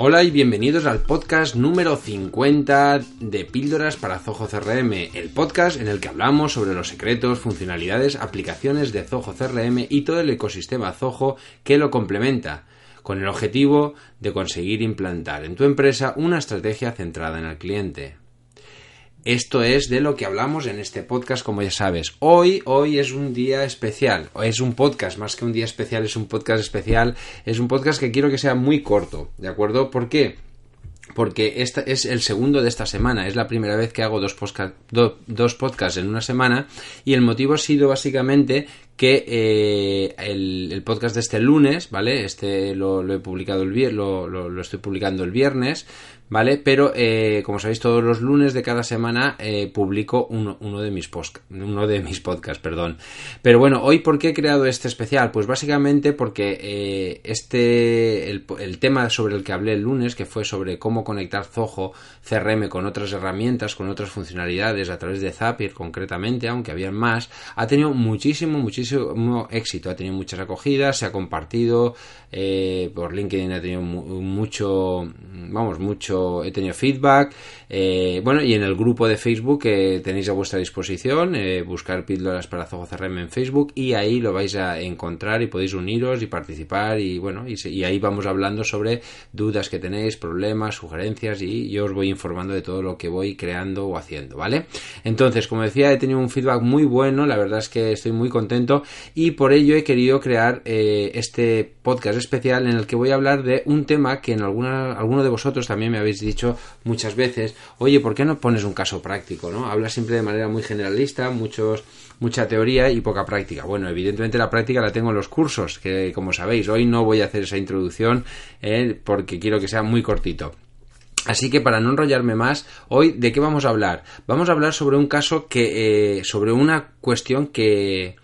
Hola y bienvenidos al podcast número 50 de Píldoras para Zoho CRM, el podcast en el que hablamos sobre los secretos, funcionalidades, aplicaciones de Zoho CRM y todo el ecosistema Zoho que lo complementa, con el objetivo de conseguir implantar en tu empresa una estrategia centrada en el cliente. Esto es de lo que hablamos en este podcast, como ya sabes. Hoy, hoy es un día especial. Es un podcast, más que un día especial, es un podcast especial. Es un podcast que quiero que sea muy corto, ¿de acuerdo? ¿Por qué? Porque este es el segundo de esta semana. Es la primera vez que hago dos, dos podcasts en una semana. Y el motivo ha sido básicamente que eh, el, podcast de este lunes, ¿vale? Este lo, he publicado el viernes, lo, estoy publicando el viernes, ¿vale? Pero, eh, como sabéis, todos los lunes de cada semana eh, publico uno, uno, de mis uno de mis podcasts, perdón. Pero bueno, hoy, ¿por qué he creado este especial? Pues básicamente porque este, el, el, tema sobre el que hablé el lunes, que fue sobre cómo conectar Zoho CRM con otras herramientas, con otras funcionalidades a través de Zapier concretamente, aunque había más, ha tenido muchísimo, muchísimo éxito, ha tenido muchas acogidas, se ha compartido, eh, por LinkedIn ha tenido mucho, vamos, mucho, he tenido feedback, eh, bueno, y en el grupo de Facebook que tenéis a vuestra disposición, eh, buscar píldoras para Zoho CRM en Facebook y ahí lo vais a encontrar y podéis uniros y participar y bueno, y, ahí vamos hablando sobre dudas que tenéis, problemas, sugerencias y yo os voy informando de todo lo que voy creando o haciendo, ¿vale? Entonces, como decía, he tenido un feedback muy bueno, la verdad es que estoy muy contento y por ello he querido crear eh, este podcast especial en el que voy a hablar de un tema que en alguna, alguno de vosotros también me habéis dicho muchas veces, oye, ¿por qué no pones un caso práctico? ¿no? Hablas siempre de manera muy generalista, muchos mucha teoría y poca práctica. Bueno, evidentemente la práctica la tengo en los cursos, que como sabéis, hoy no voy a hacer esa introducción eh, porque quiero que sea muy cortito. Así que para no enrollarme más, hoy de qué vamos a hablar? Vamos a hablar sobre un caso que, eh, sobre una cuestión que,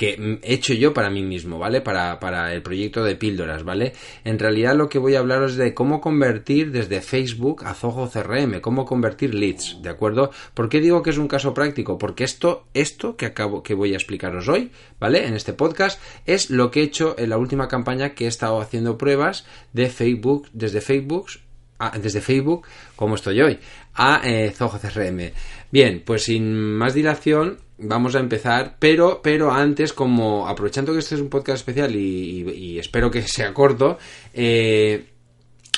que he hecho yo para mí mismo, ¿vale? Para, para, el proyecto de píldoras, ¿vale? En realidad lo que voy a hablar es de cómo convertir desde Facebook a Zoho CRM, cómo convertir leads, ¿de acuerdo? ¿Por qué digo que es un caso práctico? Porque esto, esto que acabo, que voy a explicaros hoy, ¿vale? En este podcast, es lo que he hecho en la última campaña que he estado haciendo pruebas de Facebook, desde Facebook, desde Facebook, como estoy hoy, a eh, CRM. Bien, pues sin más dilación, vamos a empezar, pero, pero antes, como aprovechando que este es un podcast especial y, espero que sea corto, eh,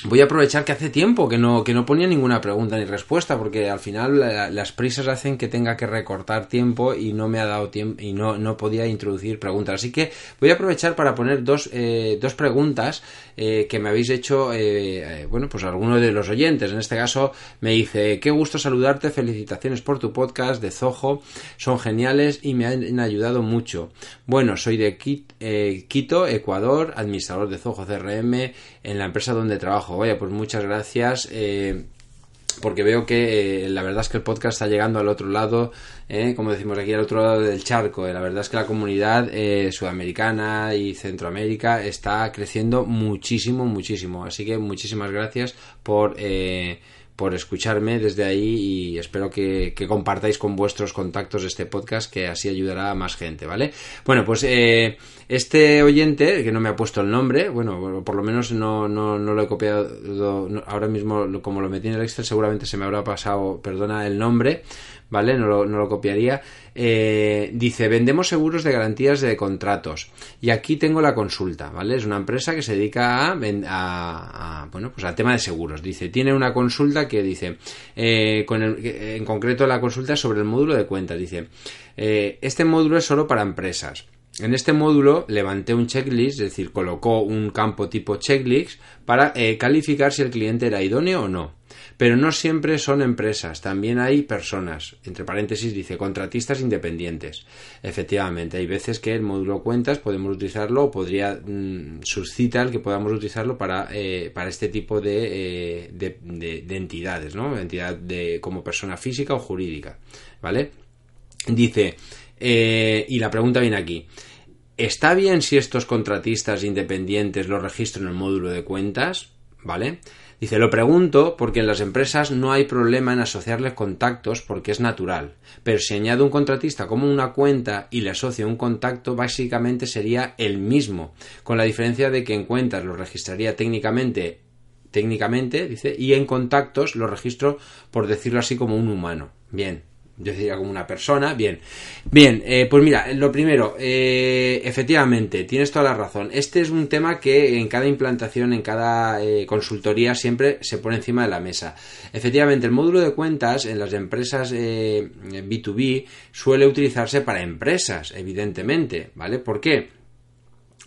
voy a aprovechar que hace tiempo que no, que no ponía ninguna pregunta ni respuesta, porque al final las prisas hacen que tenga que recortar tiempo y no me ha dado tiempo y no, no podía introducir preguntas. Así que voy a aprovechar para poner dos, eh, dos preguntas eh, que me habéis hecho, eh, bueno, pues alguno de los oyentes. En este caso me dice, qué gusto saludarte, felicitaciones por tu podcast de Zoho, son geniales y me han ayudado mucho. Bueno, soy de Quito, Ecuador, administrador de Zoho CRM en la empresa donde trabajo Vaya, pues muchas gracias. Eh, porque veo que eh, la verdad es que el podcast está llegando al otro lado, eh, como decimos aquí, al otro lado del charco. la verdad es que la comunidad sudamericana y Centroamérica está creciendo muchísimo, muchísimo. Así que muchísimas gracias por por escucharme desde ahí y espero que, compartáis con vuestros contactos este podcast que así ayudará a más gente, ¿vale? Bueno, pues eh, este oyente, que no me ha puesto el nombre, bueno, por lo menos no, no, no lo he copiado ahora mismo, como lo metí en el Excel, seguramente se me habrá pasado, perdona, el nombre, ¿vale? No lo, copiaría. Eh, dice, vendemos seguros de garantías de contratos. Y aquí tengo la consulta, ¿vale? Es una empresa que se dedica a, a, bueno, pues al tema de seguros. Dice, tiene una consulta que dice, eh, en concreto la consulta sobre el módulo de cuentas. Dice, eh, este módulo es solo para empresas. En este módulo levanté un checklist, es decir, colocó un campo tipo checklist para calificar si el cliente era idóneo o no pero no siempre son empresas, también hay personas, entre paréntesis dice contratistas independientes. Efectivamente, hay veces que el módulo cuentas podemos utilizarlo o podría mm, suscitar que podamos utilizarlo para, eh, para este tipo de, eh, de, entidades, ¿no? Entidad de, como persona física o jurídica, ¿vale? Dice, eh, y la pregunta viene aquí. ¿Está bien si estos contratistas independientes los registro en el módulo de cuentas? ¿Vale? Dice, lo pregunto porque en las empresas no hay problema en asociarle contactos porque es natural, pero si añado un contratista como una cuenta y le asocio un contacto, básicamente sería el mismo, con la diferencia de que en cuentas lo registraría técnicamente, técnicamente, dice, y en contactos lo registro, por decirlo así, como un humano. Bien, yo diría como una persona. Bien, bien, eh, pues mira, lo primero, eh, efectivamente, tienes toda la razón. Este es un tema que en cada implantación, en cada eh, consultoría, siempre se pone encima de la mesa. Efectivamente, el módulo de cuentas en las empresas B2B suele utilizarse para empresas, evidentemente, ¿vale? ¿Por qué?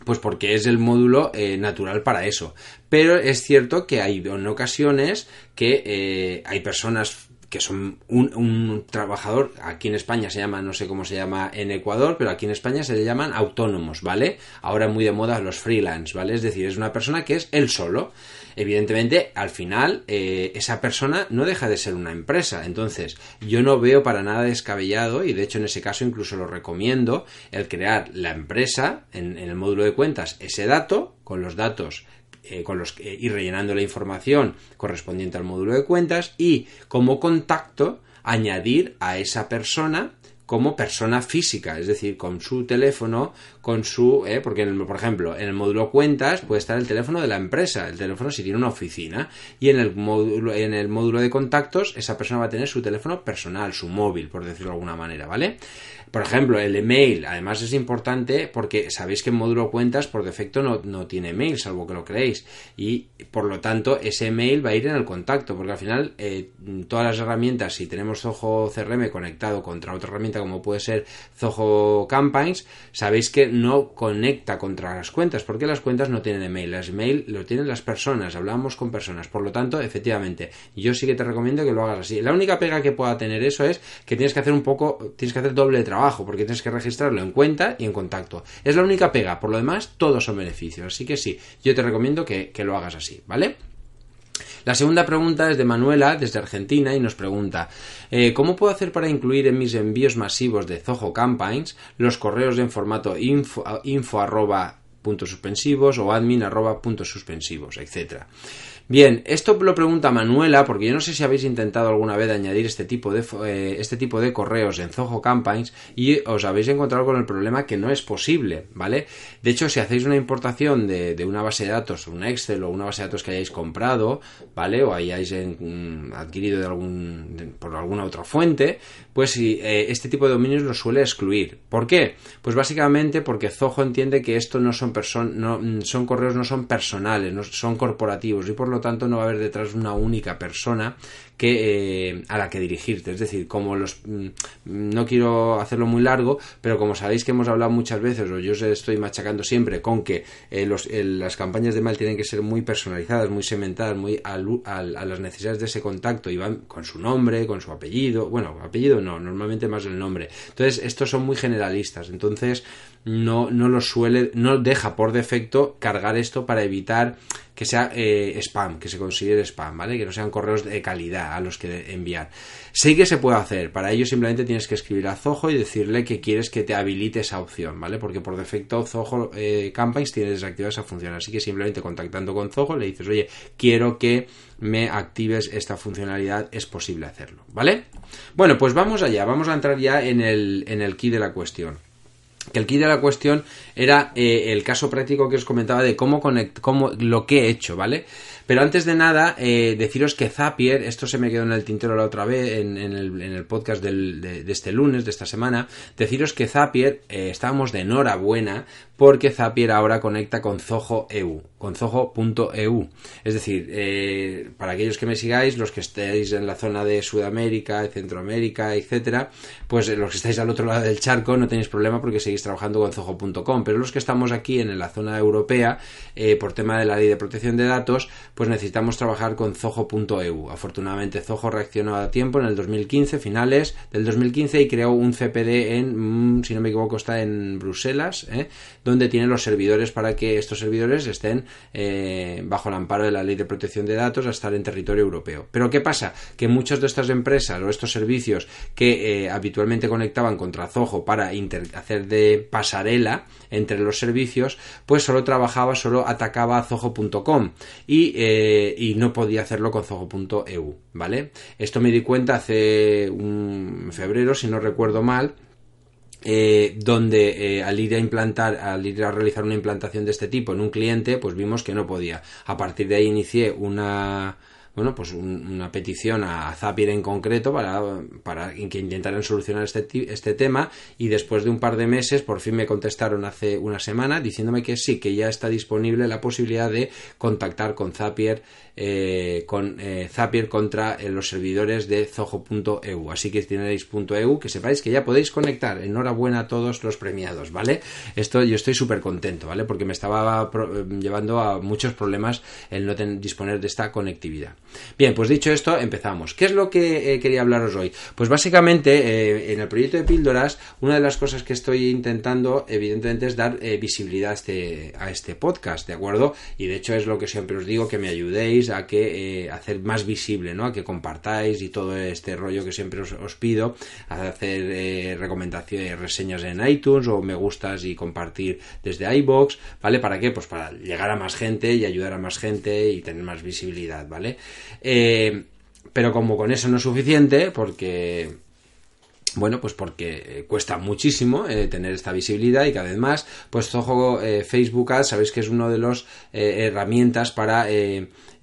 Pues porque es el módulo natural para eso. Pero es cierto que hay en ocasiones que hay personas que son un, trabajador, aquí en España se llama, no sé cómo se llama en Ecuador, pero aquí en España se le llaman autónomos, ¿vale? Ahora muy de moda los freelance, ¿vale? Es decir, es una persona que es él solo. Evidentemente, al final, eh, esa persona no deja de ser una empresa. Entonces, yo no veo para nada descabellado, y de hecho en ese caso incluso lo recomiendo, el crear la empresa en el módulo de cuentas, ese dato, con los datos eh, con los que ir rellenando la información correspondiente al módulo de cuentas y como contacto añadir a esa persona como persona física, es decir, con su teléfono, con su, eh, porque por ejemplo, en el módulo cuentas puede estar el teléfono de la empresa, el teléfono si tiene una oficina, y en el módulo, en el módulo de contactos esa persona va a tener su teléfono personal, su móvil, por decirlo de alguna manera, ¿vale? Por ejemplo, el email, además es importante porque sabéis que en módulo cuentas por defecto no, tiene email, salvo que lo creéis. Y por lo tanto, ese email va a ir en el contacto, porque al final eh, todas las herramientas, si tenemos Zoho CRM conectado contra otra herramienta como puede ser Zoho Campaigns, sabéis que no conecta contra las cuentas, porque las cuentas no tienen email. Las email lo tienen las personas, hablamos con personas. Por lo tanto, efectivamente, yo sí que te recomiendo que lo hagas así. La única pega que pueda tener eso es que tienes que hacer un poco, tienes que hacer doble trabajo porque tienes que registrarlo en cuenta y en contacto. Es la única pega, por lo demás, todos son beneficios. Así que sí, yo te recomiendo que, lo hagas así, ¿vale? La segunda pregunta es de Manuela, desde Argentina, y nos pregunta, eh, ¿cómo puedo hacer para incluir en mis envíos masivos de Zoho Campaigns los correos en formato info, info suspensivos o admin puntos suspensivos, etcétera? Bien, esto lo pregunta Manuela, porque yo no sé si habéis intentado alguna vez añadir este tipo de, eh, este tipo de correos en Zoho Campaigns y os habéis encontrado con el problema que no es posible, ¿vale? De hecho, si hacéis una importación de, una base de datos, un Excel o una base de datos que hayáis comprado, ¿vale? O hayáis mm, adquirido de algún, por alguna otra fuente, pues eh, este tipo de dominios lo suele excluir. ¿Por qué? Pues básicamente porque Zoho entiende que esto no son, no, mm, son correos no son personales, no son corporativos y por lo lo tanto no va a haber detrás una única persona que, eh, a la que dirigirte. Es decir, como los... Mm, no quiero hacerlo muy largo, pero como sabéis que hemos hablado muchas veces, o yo os estoy machacando siempre con que eh, las campañas de mail tienen que ser muy personalizadas, muy segmentadas, muy a, las necesidades de ese contacto y van con su nombre, con su apellido. Bueno, apellido no, normalmente más el nombre. Entonces, estos son muy generalistas. Entonces, no, no lo suele, no deja por defecto cargar esto para evitar que sea eh, spam, que se considere spam, ¿vale? Que no sean correos de calidad a los que enviar. Sí que se puede hacer, para ello simplemente tienes que escribir a Zoho y decirle que quieres que te habilite esa opción, ¿vale? Porque por defecto Zoho eh, Campaigns tiene desactivada esa función, así que simplemente contactando con Zoho le dices, oye, quiero que me actives esta funcionalidad, es posible hacerlo, ¿vale? Bueno, pues vamos allá, vamos a entrar ya en el, en el key de la cuestión que el kit de la cuestión era eh, el caso práctico que os comentaba de cómo, conect, cómo lo que he hecho, ¿vale? Pero antes de nada, eh, deciros que Zapier, esto se me quedó en el tintero la otra vez, en, el, podcast de, este lunes, de esta semana, deciros que Zapier, eh, estábamos de enhorabuena porque Zapier ahora conecta con Zoho EU, con Zoho.eu. Es decir, eh, para aquellos que me sigáis, los que estéis en la zona de Sudamérica, Centroamérica, etcétera, pues los que estáis al otro lado del charco no tenéis problema porque seguís trabajando con Zoho.com. Pero los que estamos aquí en la zona europea, por tema de la ley de protección de datos, pues necesitamos trabajar con zoho.eu. Afortunadamente Zoho reaccionó a tiempo en el 2015, finales del 2015 y creó un CPD en, mm, si no me equivoco, está en Bruselas, ¿eh? donde tiene los servidores para que estos servidores estén eh, bajo el amparo de la ley de protección de datos a estar en territorio europeo. Pero ¿qué pasa? Que muchas de estas empresas o estos servicios que eh, habitualmente conectaban contra Zoho para hacer de pasarela entre los servicios, pues solo trabajaba, solo atacaba a zoho.com y, eh, y, no podía hacerlo con zoho.eu, ¿vale? Esto me di cuenta hace un febrero, si no recuerdo mal, eh, donde eh, al ir a implantar, al ir a realizar una implantación de este tipo en un cliente, pues vimos que no podía. A partir de ahí inicié una bueno, pues una petición a Zapier en concreto para, para que intentaran solucionar este, este tema y después de un par de meses por fin me contestaron hace una semana diciéndome que sí, que ya está disponible la posibilidad de contactar con Zapier eh, con eh, Zapier contra eh, los servidores de zoho.eu. Así que tenéis .eu, que sepáis que ya podéis conectar. Enhorabuena a todos los premiados, ¿vale? Esto yo estoy súper contento, ¿vale? Porque me estaba llevando a muchos problemas el no disponer de esta conectividad. Bien, pues dicho esto, empezamos. ¿Qué es lo que quería hablaros hoy? Pues básicamente, en el proyecto de píldoras, una de las cosas que estoy intentando, evidentemente, es dar visibilidad a este, a este podcast, ¿de acuerdo? Y de hecho es lo que siempre os digo, que me ayudéis a que eh, hacer más visible, ¿no? A que compartáis y todo este rollo que siempre os, pido, a hacer eh, recomendaciones, reseñas en iTunes o me gustas y compartir desde iBox, ¿vale? ¿Para qué? Pues para llegar a más gente y ayudar a más gente y tener más visibilidad, ¿vale? Eh, pero como con eso no es suficiente, porque bueno, pues porque cuesta muchísimo tener esta visibilidad y cada vez más, pues ojo, Facebook Ads, sabéis que es una de las herramientas para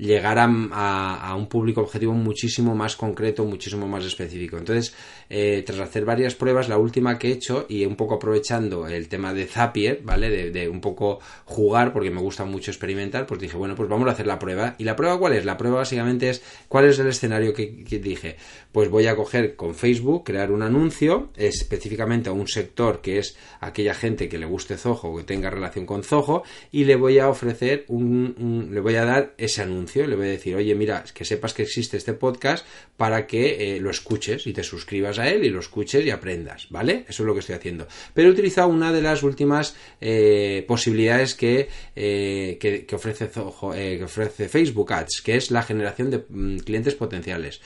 llegar a, un público objetivo muchísimo más concreto, muchísimo más específico. Entonces, eh, tras hacer varias pruebas, la última que he hecho, y un poco aprovechando el tema de Zapier, ¿vale? De, un poco jugar, porque me gusta mucho experimentar, pues dije, bueno, pues vamos a hacer la prueba. ¿Y la prueba cuál es? La prueba básicamente es, ¿cuál es el escenario que, dije? Pues voy a coger con Facebook, crear un anuncio, específicamente a un sector que es aquella gente que le guste Zoho que tenga relación con Zoho, y le voy a ofrecer un le voy a dar ese anuncio le voy a decir, oye, mira, que sepas que existe este podcast para que eh, lo escuches y te suscribas a él y lo escuches y aprendas, ¿vale? Eso es lo que estoy haciendo. Pero he utilizado una de las últimas eh, posibilidades que, eh, que, ofrece, que ofrece Facebook Ads, que es la generación de mm, clientes potenciales.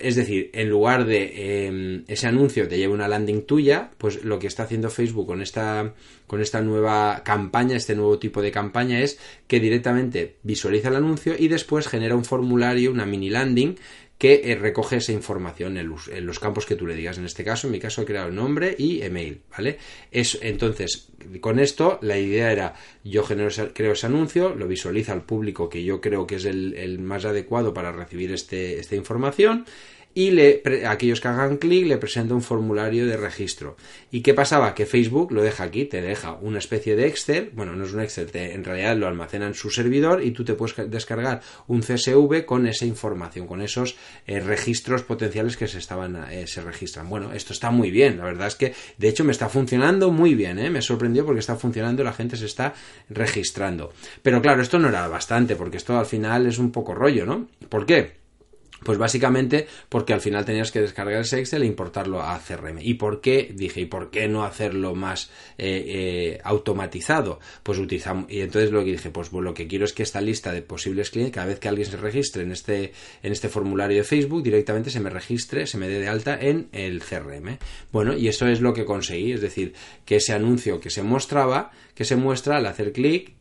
Es decir, en lugar de em, ese anuncio te lleve una landing tuya, pues lo que está haciendo Facebook con esta, con esta nueva campaña, este nuevo tipo de campaña, es que directamente visualiza el anuncio y después genera un formulario, una mini landing que eh, recoge esa información en los, campos que tú le digas. En este caso, en mi caso he creado nombre y email, ¿vale? Es, entonces, con esto, la idea era, yo genero, creo ese anuncio, lo visualiza al público que yo creo que es el, el más adecuado para recibir este, esta información y le, aquellos que hagan clic le presenta un formulario de registro. ¿Y qué pasaba? Que Facebook lo deja aquí, te deja una especie de Excel, bueno, no es un Excel, en realidad lo almacena en su servidor y tú te puedes descargar un CSV con esa información, con esos eh, registros potenciales que se estaban eh, se registran. Bueno, esto está muy bien, la verdad es que de hecho me está funcionando muy bien, ¿eh? me sorprendió porque está funcionando, la gente se está registrando. Pero claro, esto no era bastante porque esto al final es un poco rollo, ¿no? ¿Por qué? Pues básicamente porque al final tenías que descargar ese Excel e importarlo a CRM. ¿Y por qué? Dije, ¿y por qué no hacerlo más eh, eh, automatizado? Pues utilizamos, y entonces lo que dije, pues, lo que quiero es que esta lista de posibles clientes, cada vez que alguien se registre en este, en este formulario de Facebook, directamente se me registre, se me dé de alta en el CRM. Bueno, y eso es lo que conseguí, es decir, que ese anuncio que se mostraba, que se muestra al hacer clic,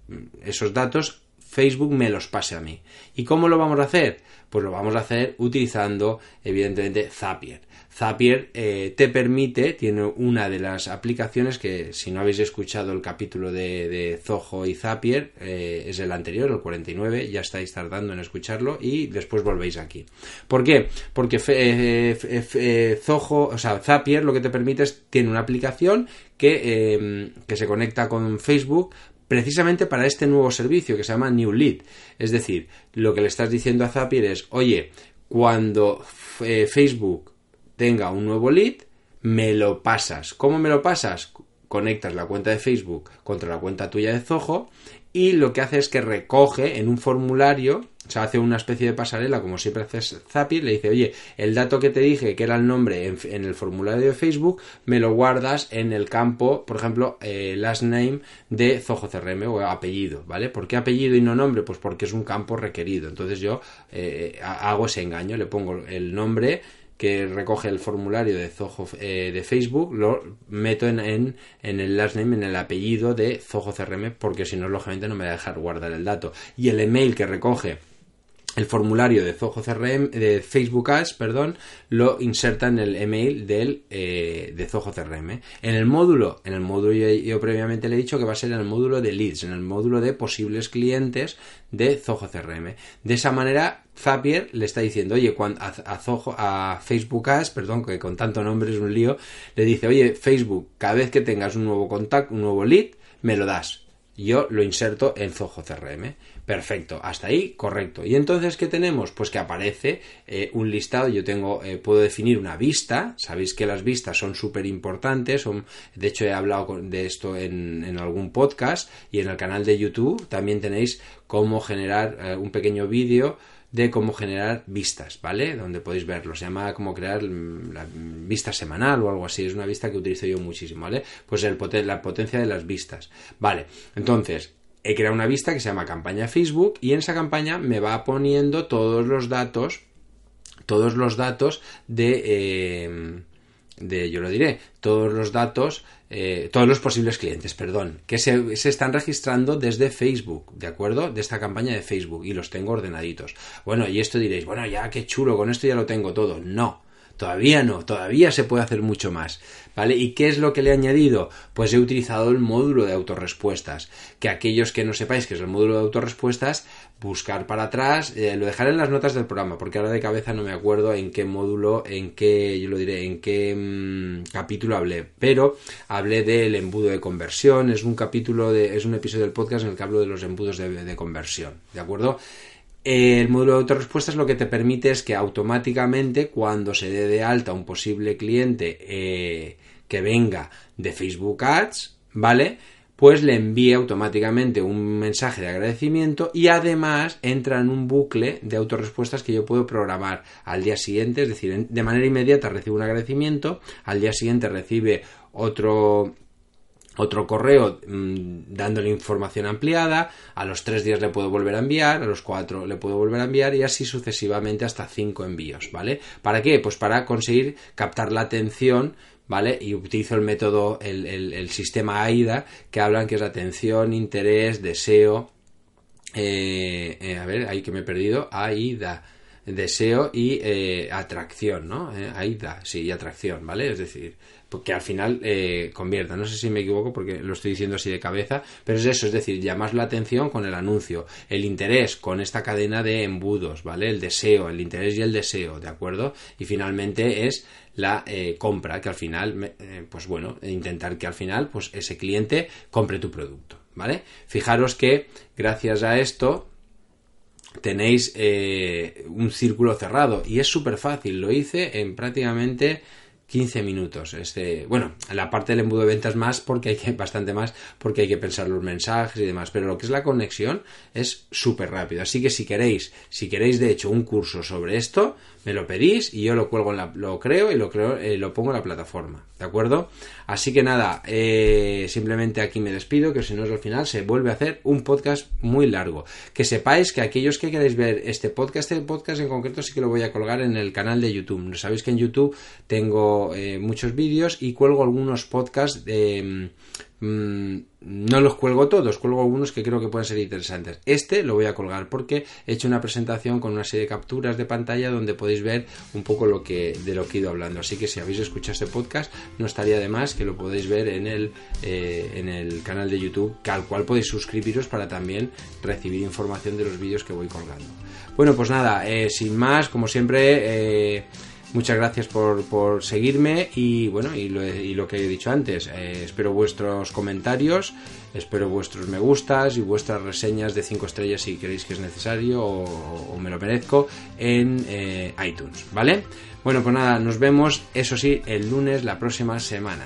esos datos Facebook me los pase a mí. ¿Y cómo lo vamos a hacer? Pues lo vamos a hacer utilizando, evidentemente, Zapier. Zapier eh, te permite, tiene una de las aplicaciones que, si no habéis escuchado el capítulo de, Zoho y Zapier, eh, es el anterior, el 49, ya estáis tardando en escucharlo y después volvéis aquí. ¿Por qué? Porque eh, Zoho, o sea, Zapier lo que te permite es, tiene una aplicación que, que se conecta con Facebook precisamente para este nuevo servicio que se llama New Lead. Es decir, lo que le estás diciendo a Zapier es, oye, cuando eh, Facebook tenga un nuevo lead, me lo pasas. ¿Cómo me lo pasas? Conectas la cuenta de Facebook contra la cuenta tuya de Zoho y lo que hace es que recoge en un formulario o sea, hace una especie de pasarela, como siempre hace Zapier, le dice, oye, el dato que te dije que era el nombre en, el formulario de Facebook, me lo guardas en el campo, por ejemplo, eh, last name de Zoho CRM o apellido, ¿vale? ¿Por qué apellido y no nombre? Pues porque es un campo requerido. Entonces yo eh, hago ese engaño, le pongo el nombre que recoge el formulario de Zoho eh, de Facebook, lo meto en, en, en, el last name, en el apellido de Zoho CRM, porque si no, lógicamente no me va a dejar guardar el dato. Y el email que recoge el formulario de Zoho CRM, de Facebook Ads, perdón, lo inserta en el email del, eh, de Zoho CRM. En el módulo, en el módulo yo, previamente le he dicho que va a ser en el módulo de leads, en el módulo de posibles clientes de Zoho CRM. De esa manera, Zapier le está diciendo, oye, cuando, a, a Facebook Ads, perdón, que con tanto nombre es un lío, le dice, oye, Facebook, cada vez que tengas un nuevo contacto, un nuevo lead, me lo das. Yo lo inserto en Zoho CRM. Perfecto, hasta ahí, correcto. Y entonces, ¿qué tenemos? Pues que aparece eh, un listado, yo tengo, eh, puedo definir una vista, sabéis que las vistas son súper importantes, de hecho he hablado de esto en, en, algún podcast y en el canal de YouTube también tenéis cómo generar eh, un pequeño vídeo de cómo generar vistas, ¿vale? Donde podéis verlo. Se llama cómo crear la vista semanal o algo así. Es una vista que utilizo yo muchísimo, ¿vale? Pues el, la potencia de las vistas. Vale, entonces, he creado una vista que se llama campaña Facebook y en esa campaña me va poniendo todos los datos, todos los datos de, eh, de yo lo diré, todos los datos, eh, todos los posibles clientes, perdón, que se, se, están registrando desde Facebook, ¿de acuerdo? De esta campaña de Facebook y los tengo ordenaditos. Bueno, y esto diréis, bueno, ya qué chulo, con esto ya lo tengo todo. No, Todavía no, todavía se puede hacer mucho más. ¿Vale? ¿Y qué es lo que le he añadido? Pues he utilizado el módulo de autorrespuestas. Que aquellos que no sepáis que es el módulo de autorrespuestas, buscar para atrás, eh, lo dejaré en las notas del programa, porque ahora de cabeza no me acuerdo en qué módulo, en qué, yo lo diré, en qué mm, capítulo hablé. Pero hablé del embudo de conversión, es un capítulo de, es un episodio del podcast en el que hablo de los embudos de, de conversión. ¿De acuerdo? El módulo de autorrespuestas lo que te permite es que automáticamente cuando se dé de alta un posible cliente eh, que venga de Facebook Ads, ¿vale? Pues le envíe automáticamente un mensaje de agradecimiento y además entra en un bucle de autorrespuestas que yo puedo programar al día siguiente, es decir, de manera inmediata recibe un agradecimiento, al día siguiente recibe otro otro correo mm, dándole información ampliada, a los tres días le puedo volver a enviar, a los cuatro le puedo volver a enviar y así sucesivamente hasta cinco envíos, ¿vale? ¿Para qué? Pues para conseguir captar la atención ¿vale? Y utilizo el método, el, el, sistema AIDA, que hablan que es atención, interés, deseo, eh, eh, a ver, ahí que me he perdido, AIDA, deseo y eh, atracción, ¿no? AIDA, sí, y atracción, ¿vale? Es decir, que al final eh, convierta. No sé si me equivoco porque lo estoy diciendo así de cabeza, pero es eso, es decir, llamas la atención con el anuncio, el interés con esta cadena de embudos, ¿vale? El deseo, el interés y el deseo, ¿de acuerdo? Y finalmente es la eh, compra, que al final, eh, pues bueno, intentar que al final, pues ese cliente compre tu producto, ¿vale? Fijaros que gracias a esto, tenéis un círculo cerrado y es súper fácil, lo hice en prácticamente 15 minutos. Este, bueno, la parte del embudo de ventas más porque hay que, bastante más porque hay que pensar los mensajes y demás, pero lo que es la conexión es súper rápido. Así que si queréis, si queréis de hecho un curso sobre esto, me lo pedís y yo lo cuelgo en la, lo creo y lo creo, eh, lo pongo en la plataforma, ¿de acuerdo? Así que nada, eh, simplemente aquí me despido, que si no es al final se vuelve a hacer un podcast muy largo. Que sepáis que aquellos que queréis ver este podcast, este podcast en concreto sí que lo voy a colgar en el canal de YouTube. Sabéis que en YouTube tengo eh, muchos vídeos y cuelgo algunos podcasts de Mm, no los cuelgo todos, cuelgo algunos que creo que pueden ser interesantes. Este lo voy a colgar porque he hecho una presentación con una serie de capturas de pantalla donde podéis ver un poco lo que, de lo que he ido hablando. Así que si habéis escuchado este podcast, no estaría de más que lo podéis ver en el, eh, en el canal de YouTube, que al cual podéis suscribiros para también recibir información de los vídeos que voy colgando. Bueno, pues nada, eh, sin más, como siempre, eh, Muchas gracias por, seguirme y bueno, y lo, que he dicho antes, eh, espero vuestros comentarios, espero vuestros me gustas y vuestras reseñas de 5 estrellas si queréis que es necesario o, me lo merezco en eh, iTunes, ¿vale? Bueno, pues nada, nos vemos, eso sí, el lunes la próxima semana.